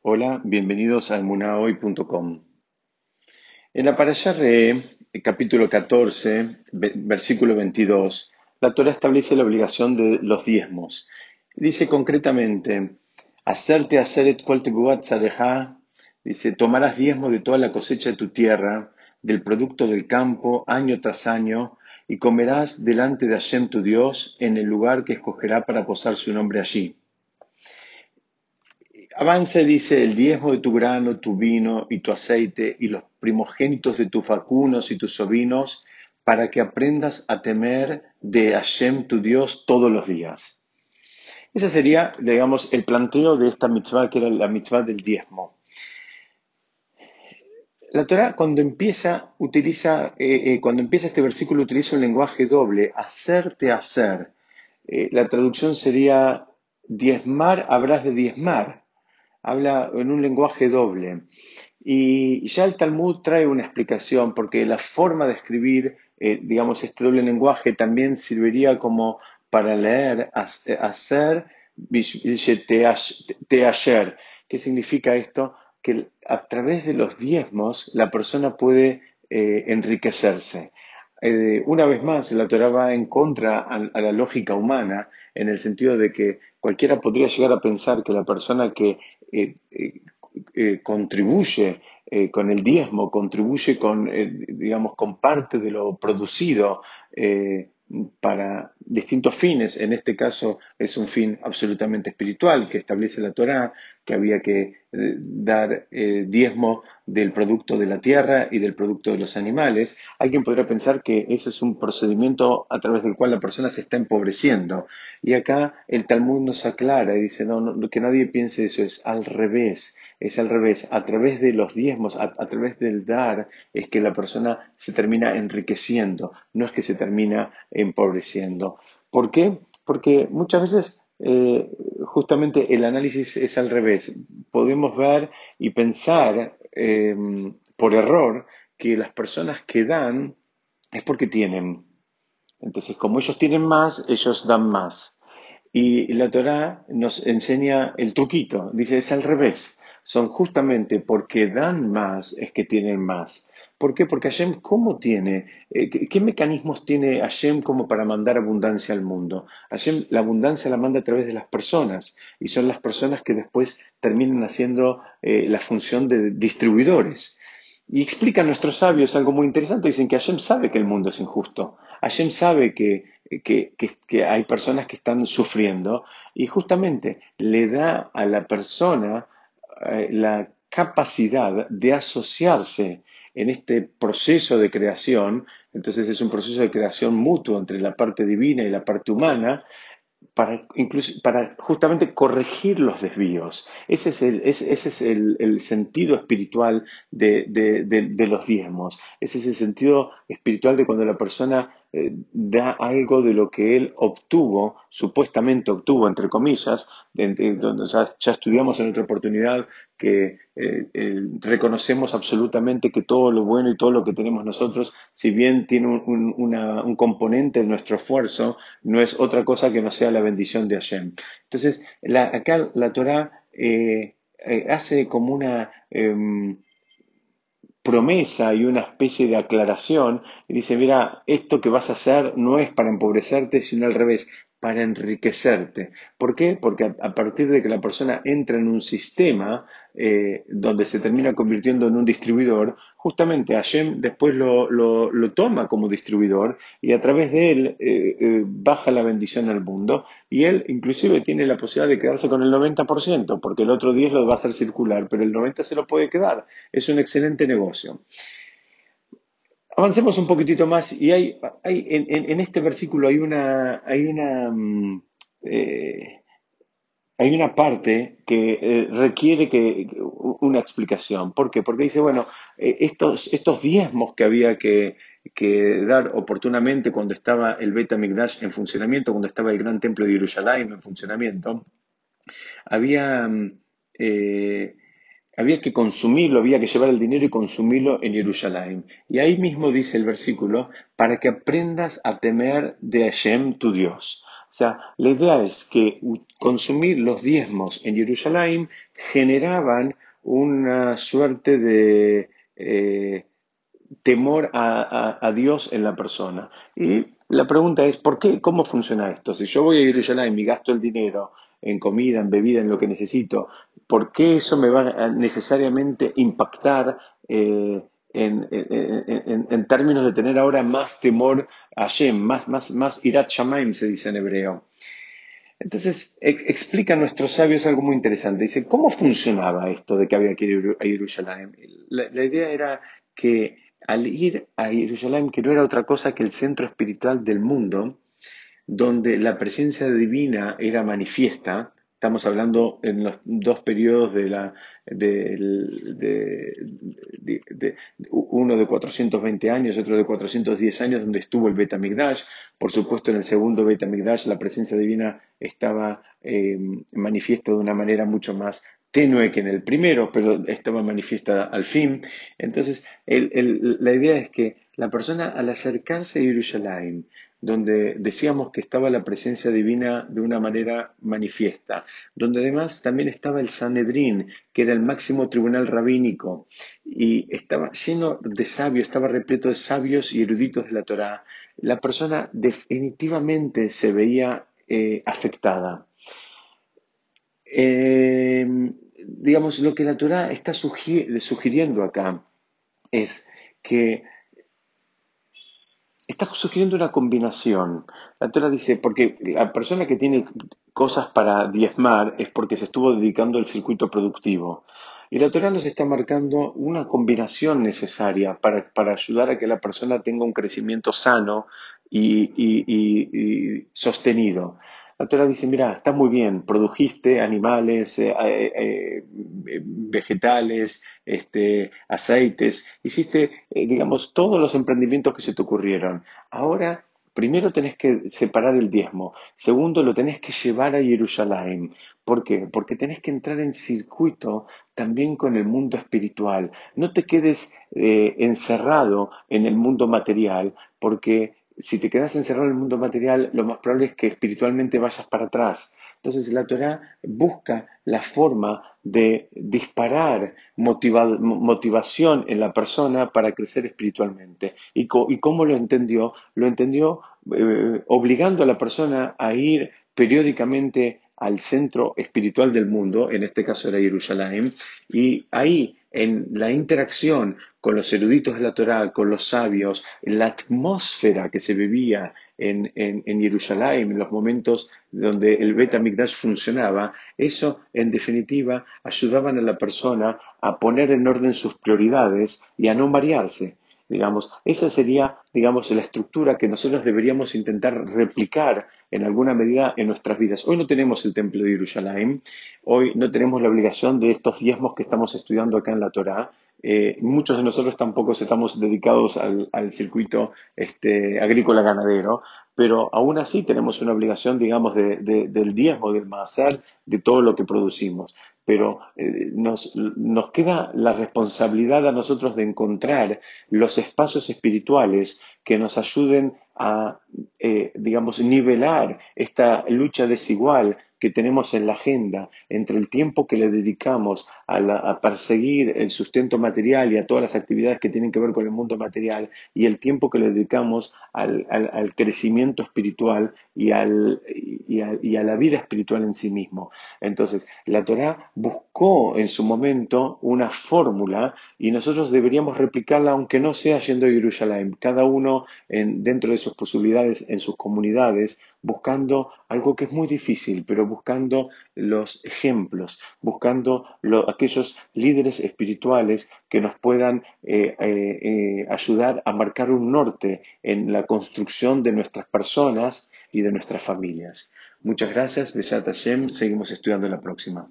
Hola, bienvenidos a emunahoy.com. En la Parashá Re, capítulo 14, versículo 22, la Torah establece la obligación de los diezmos. Dice concretamente, hacerte hacer et cual dice, tomarás diezmo de toda la cosecha de tu tierra, del producto del campo, año tras año, y comerás delante de Hashem tu Dios en el lugar que escogerá para posar su nombre allí Avanza y dice, el diezmo de tu grano, tu vino y tu aceite y los primogénitos de tus vacunos y tus sobrinos, para que aprendas a temer de Hashem tu Dios todos los días. Ese sería, digamos, el planteo de esta mitzvah, que era la mitzvah del diezmo. La Torah cuando empieza, utiliza, eh, eh, cuando empieza este versículo utiliza un lenguaje doble, hacerte hacer. Eh, la traducción sería, diezmar habrás de diezmar habla en un lenguaje doble. Y ya el Talmud trae una explicación, porque la forma de escribir, eh, digamos, este doble lenguaje también serviría como para leer, hacer, ayer. ¿Qué significa esto? Que a través de los diezmos la persona puede eh, enriquecerse. Eh, una vez más, la Torah va en contra a, la lógica humana, en el sentido de que cualquiera podría llegar a pensar que la persona que eh, eh, contribuye con el diezmo, contribuye con, digamos, con parte de lo producido para distintos fines. En este caso es un fin absolutamente espiritual que establece la Torá, que había que eh, dar eh, diezmo del producto de la tierra y del producto de los animales. Alguien podrá pensar que ese es un procedimiento a través del cual la persona se está empobreciendo. Y acá el Talmud nos aclara y dice, no, no que nadie piense eso, es al revés es al revés. A través de los diezmos, a, través del dar, es que la persona se termina enriqueciendo, no es que se termina empobreciendo. ¿Por qué? Porque muchas veces eh, justamente el análisis es al revés. Podemos ver y pensar em, por error que las personas que dan es porque tienen. Entonces, como ellos tienen más, ellos dan más. Y la Torah nos enseña el truquito, dice es al revés son justamente porque dan más es que tienen más. ¿Por qué? Porque Hashem, ¿cómo tiene? Eh, ¿qué, mecanismos tiene Hashem como para mandar abundancia al mundo? Hashem la abundancia la manda a través de las personas y son las personas que después terminan haciendo eh, la función de distribuidores. Y explican nuestros sabios algo muy interesante, dicen que Hashem sabe que el mundo es injusto. Hashem sabe que, que hay personas que están sufriendo y justamente le da a la persona eh, la capacidad de asociarse en este proceso de creación, entonces es un proceso de creación mutuo entre la parte divina y la parte humana, para, para justamente corregir los desvíos. Ese es el, ese, es el, sentido espiritual de, de, los diezmos. Ese es el sentido espiritual de cuando la persona eh, da algo de lo que él obtuvo, supuestamente obtuvo, entre comillas, donde ya, estudiamos en otra oportunidad que eh, reconocemos absolutamente que todo lo bueno y todo lo que tenemos nosotros, si bien tiene un, componente de nuestro esfuerzo, no es otra cosa que no sea la bendición de Hashem. Entonces, acá la Torah eh, hace como una em, promesa y una especie de aclaración y dice, mira, esto que vas a hacer no es para empobrecerte, sino al revés, para enriquecerte. ¿Por qué? Porque a, partir de que la persona entra en un sistema eh, donde se termina convirtiendo en un distribuidor, justamente Hashem después lo, toma como distribuidor y a través de él eh, eh, baja la bendición al mundo y él inclusive tiene la posibilidad de quedarse con el 90%, porque el otro 10 lo va a hacer circular, pero el 90% se lo puede quedar. Es un excelente negocio. Avancemos un poquitito más y hay, hay en, este versículo hay una, hay una, mm, eh, hay una parte que eh, requiere que, una explicación. ¿Por qué? Porque dice, bueno, eh, estos, estos diezmos que había que, que, dar oportunamente cuando estaba el Beta Mikdash en funcionamiento, cuando estaba el gran templo de Jerusalén en funcionamiento, había... Mm, había que consumirlo, había que llevar el dinero y consumirlo en Jerusalén. Y ahí mismo dice el versículo, para que aprendas a temer de Hashem tu Dios. sea, la idea es que consumir los diezmos en Jerusalén generaban una suerte de eh, temor a, Dios en la persona. Y la pregunta es, ¿por qué? ¿Cómo funciona esto? Si yo voy a Jerusalén y gasto el dinero en comida, en bebida, en lo que necesito, ¿por qué eso me va a necesariamente impactar eh, en, términos de tener ahora más temor a Hashem, más, más, más irat shamaim se dice en hebreo? Entonces explican nuestros sabios algo muy interesante. Dice, ¿cómo funcionaba esto de que había que ir a Jerusalén? la idea era que al ir a Jerusalén, que no era otra cosa que el centro espiritual del mundo, donde la presencia divina era manifiesta, estamos hablando en los dos periodos de la, uno de 420 años, otro de 410 años, donde estuvo el Betamigdash. Por supuesto, en el segundo Betamigdash la presencia divina estaba eh, manifiesta de una manera mucho más tenue que en el primero, pero estaba manifiesta al fin. Entonces, la idea es que la persona al acercarse a Jerusalén, donde decíamos que estaba la presencia divina de una manera manifiesta, donde además también estaba el Sanedrín, que era el máximo tribunal rabínico, y estaba lleno de sabios, estaba repleto de sabios y eruditos de la Torá, la persona definitivamente se veía eh, afectada. Eh, digamos, lo que la Torah está sugiriendo acá es que está sugiriendo una combinación. La Torah dice, porque la persona que tiene cosas para diezmar es porque se estuvo dedicando al circuito productivo. Y la Torah nos está marcando una combinación necesaria para, ayudar a que la persona tenga un crecimiento sano y sostenido. La Torah dice, mira, está muy bien, produjiste animales, eh, eh, eh, vegetales, este, aceites, hiciste, digamos, todos los emprendimientos que se te ocurrieron. Ahora, primero tenés que separar el diezmo, segundo lo tenés que llevar a Jerusalén. ¿Por qué? Porque tenés que entrar en circuito también con el mundo espiritual. No te quedes encerrado en el mundo material, porque si te quedas encerrado en el mundo material, lo más probable es que espiritualmente vayas para atrás. Entonces la Torah busca la forma de disparar motivación en la persona para crecer espiritualmente. ¿Y, cómo lo entendió? Lo entendió eh, obligando a la persona a ir periódicamente al centro espiritual del mundo, en este caso era Jerusalén, y ahí en la interacción con los eruditos de la Torá, con los sabios, en la atmósfera que se vivía en, Jerusalén, en los momentos donde el Bet Mikdash funcionaba, eso en definitiva ayudaban a la persona a poner en orden sus prioridades y a no variarse. Digamos, esa sería, digamos, la estructura que nosotros deberíamos intentar replicar en alguna medida en nuestras vidas. Hoy no tenemos el templo de Jerusalén, hoy no tenemos la obligación de estos diezmos que estamos estudiando acá en la Torá. Eh, muchos de nosotros tampoco estamos dedicados al, circuito este, agrícola ganadero, pero aún así tenemos una obligación, digamos, del diezmo, del maaser, de todo lo que producimos. Pero eh, nos, nos queda la responsabilidad a nosotros de encontrar los espacios espirituales que nos ayuden a, eh, digamos, nivelar esta lucha desigual que tenemos en la agenda entre el tiempo que le dedicamos a, perseguir el sustento material y a todas las actividades que tienen que ver con el mundo material y el tiempo que le dedicamos al, crecimiento espiritual y, y, a, la vida espiritual en sí mismo. Entonces, la Torah buscó en su momento una fórmula y nosotros deberíamos replicarla aunque no sea yendo a Jerusalén, cada uno dentro de sus posibilidades en sus comunidades, buscando algo que es muy difícil, pero buscando los ejemplos, buscando aquellos líderes espirituales que nos puedan eh, eh, eh, ayudar a marcar un norte en la construcción de nuestras personas y de nuestras familias. Muchas gracias, Besat Hashem, seguimos estudiando la próxima.